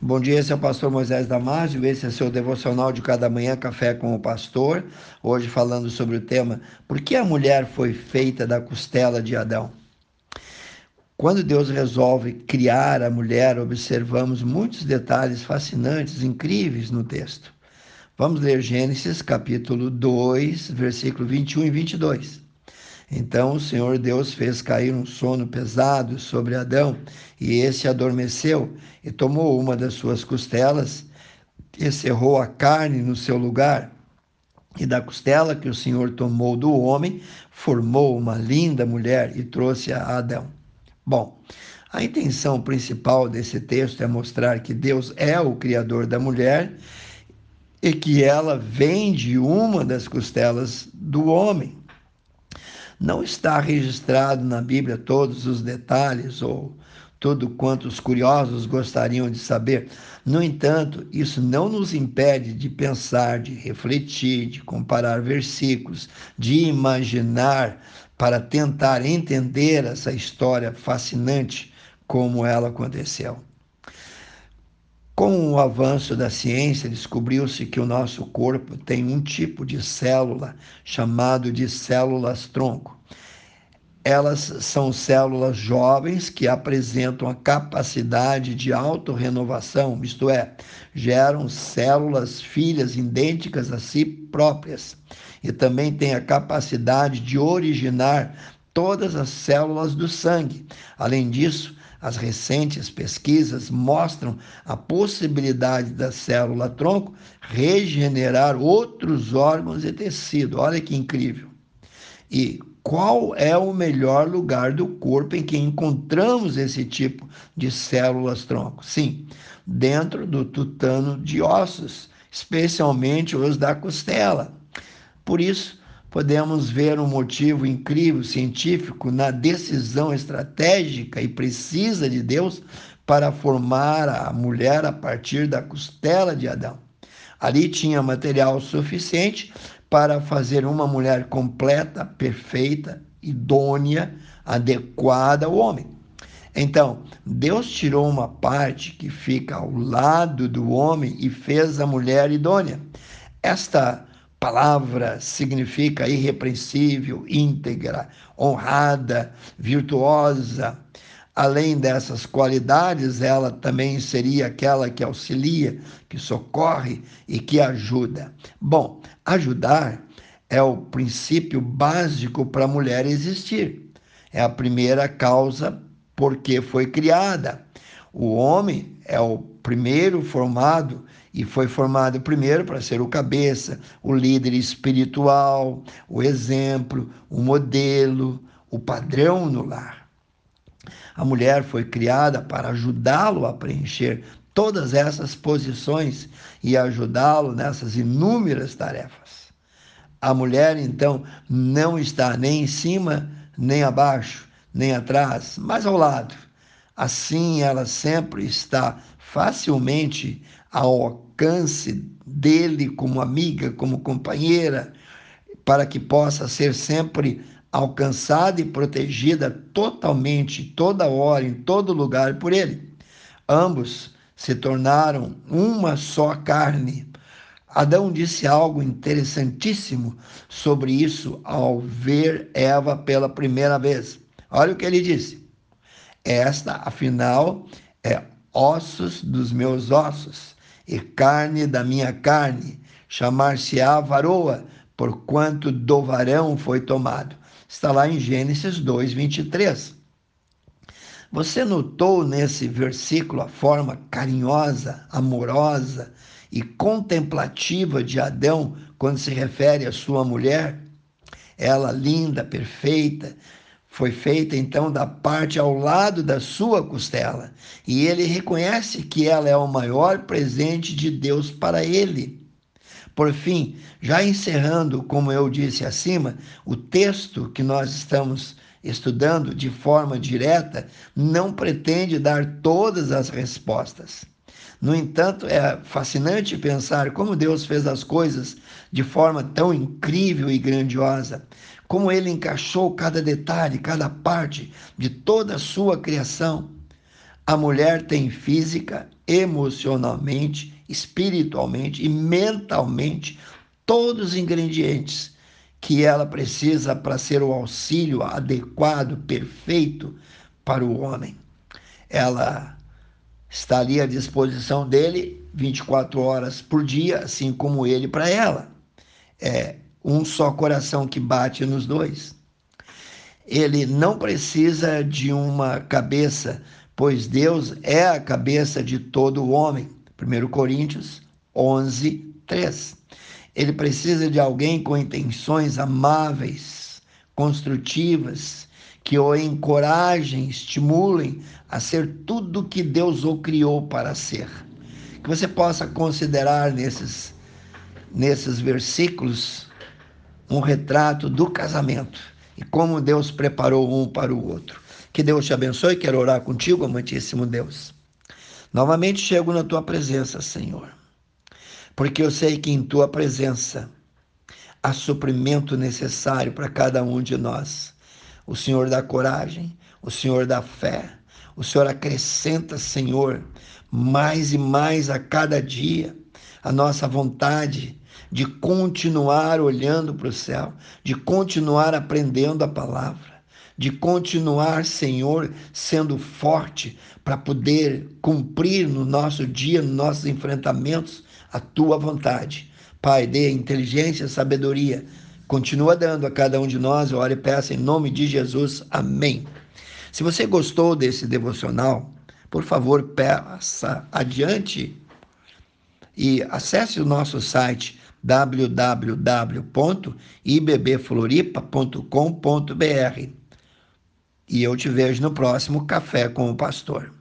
Bom dia, esse é o pastor Moisés Damásio, esse é seu devocional de cada manhã, Café com o Pastor. Hoje falando sobre o tema Por que a mulher foi feita da costela de Adão? Quando Deus resolve criar a mulher, observamos muitos detalhes fascinantes, incríveis no texto. Vamos ler Gênesis capítulo 2, versículo 21 e 22. Então o Senhor Deus fez cair um sono pesado sobre Adão, e esse adormeceu, e tomou uma das suas costelas, e cerrou a carne no seu lugar. E da costela que o Senhor tomou do homem, formou uma linda mulher e trouxe a Adão. Bom, a intenção principal desse texto é mostrar que Deus é o Criador da mulher e que ela vem de uma das costelas do homem. Não está registrado na Bíblia todos os detalhes ou tudo quanto os curiosos gostariam de saber. No entanto, isso não nos impede de pensar, de refletir, de comparar versículos, de imaginar para tentar entender essa história fascinante como ela aconteceu. Com o avanço da ciência, descobriu-se que o nosso corpo tem um tipo de célula chamado de células-tronco. Elas são células jovens que apresentam a capacidade de autorrenovação, isto é, geram células filhas idênticas a si próprias. E também têm a capacidade de originar todas as células do sangue. Além disso, as recentes pesquisas mostram a possibilidade da célula tronco regenerar outros órgãos e tecido. Olha que incrível. E qual é o melhor lugar do corpo em que encontramos esse tipo de células tronco? Sim, dentro do tutano de ossos, especialmente os da costela. Por isso, podemos ver um motivo incrível científico na decisão estratégica e precisa de Deus para formar a mulher a partir da costela de Adão. Ali tinha material suficiente para fazer uma mulher completa, perfeita, idônea, adequada ao homem. Então, Deus tirou uma parte que fica ao lado do homem e fez a mulher idônea. Esta palavra significa irrepreensível, íntegra, honrada, virtuosa. Além dessas qualidades, ela também seria aquela que auxilia, que socorre e que ajuda. Bom, ajudar é o princípio básico para a mulher existir. É a primeira causa porque foi criada. O homem é o primeiro formado e foi formado primeiro para ser o cabeça, o líder espiritual, o exemplo, o modelo, o padrão no lar. A mulher foi criada para ajudá-lo a preencher todas essas posições e ajudá-lo nessas inúmeras tarefas. A mulher, então, não está nem em cima, nem abaixo, nem atrás, mas ao lado. Assim, ela sempre está facilmente ao alcance dele como amiga, como companheira, para que possa ser sempre alcançada e protegida totalmente, toda hora, em todo lugar por ele. Ambos se tornaram uma só carne. Adão disse algo interessantíssimo sobre isso ao ver Eva pela primeira vez. Olha o que ele disse. Esta, afinal, é ossos dos meus ossos e carne da minha carne, chamar-se-á varoa, porquanto do varão foi tomado. Está lá em Gênesis 2, 23. Você notou nesse versículo a forma carinhosa, amorosa e contemplativa de Adão quando se refere à sua mulher? Ela linda, perfeita, foi feita então da parte ao lado da sua costela, e ele reconhece que ela é o maior presente de Deus para ele. Por fim, já encerrando, como eu disse acima, o texto que nós estamos estudando de forma direta não pretende dar todas as respostas. No entanto, é fascinante pensar como Deus fez as coisas de forma tão incrível e grandiosa, como ele encaixou cada detalhe, cada parte de toda a sua criação. A mulher tem física emocionalmente, espiritualmente e mentalmente todos os ingredientes que ela precisa para ser o auxílio adequado, perfeito para o homem. Ela está ali à disposição dele 24 horas por dia, assim como ele para ela. É um só coração que bate nos dois. Ele não precisa de uma cabeça, pois Deus é a cabeça de todo homem. 1 Coríntios 11, 3. Ele precisa de alguém com intenções amáveis, construtivas, que o encorajem, estimulem a ser tudo que Deus o criou para ser. Que você possa considerar nesses, nesses versículos um retrato do casamento e como Deus preparou um para o outro. Que Deus te abençoe. Quero orar contigo, amantíssimo Deus. Novamente chego na tua presença, Senhor porque eu sei que em tua presença há suprimento necessário para cada um de nós. O Senhor dá coragem, o Senhor dá fé, o Senhor acrescenta, Senhor, mais e mais a cada dia a nossa vontade de continuar olhando para o céu, de continuar aprendendo a palavra, de continuar, Senhor, sendo forte para poder cumprir no nosso dia, nos nossos enfrentamentos, a tua vontade. Pai, dê inteligência, sabedoria. Continua dando a cada um de nós, eu oro e peço em nome de Jesus. Amém. Se você gostou desse devocional, por favor, passa adiante e acesse o nosso site www.ibbfloripa.com.br. E eu te vejo no próximo Café com o Pastor.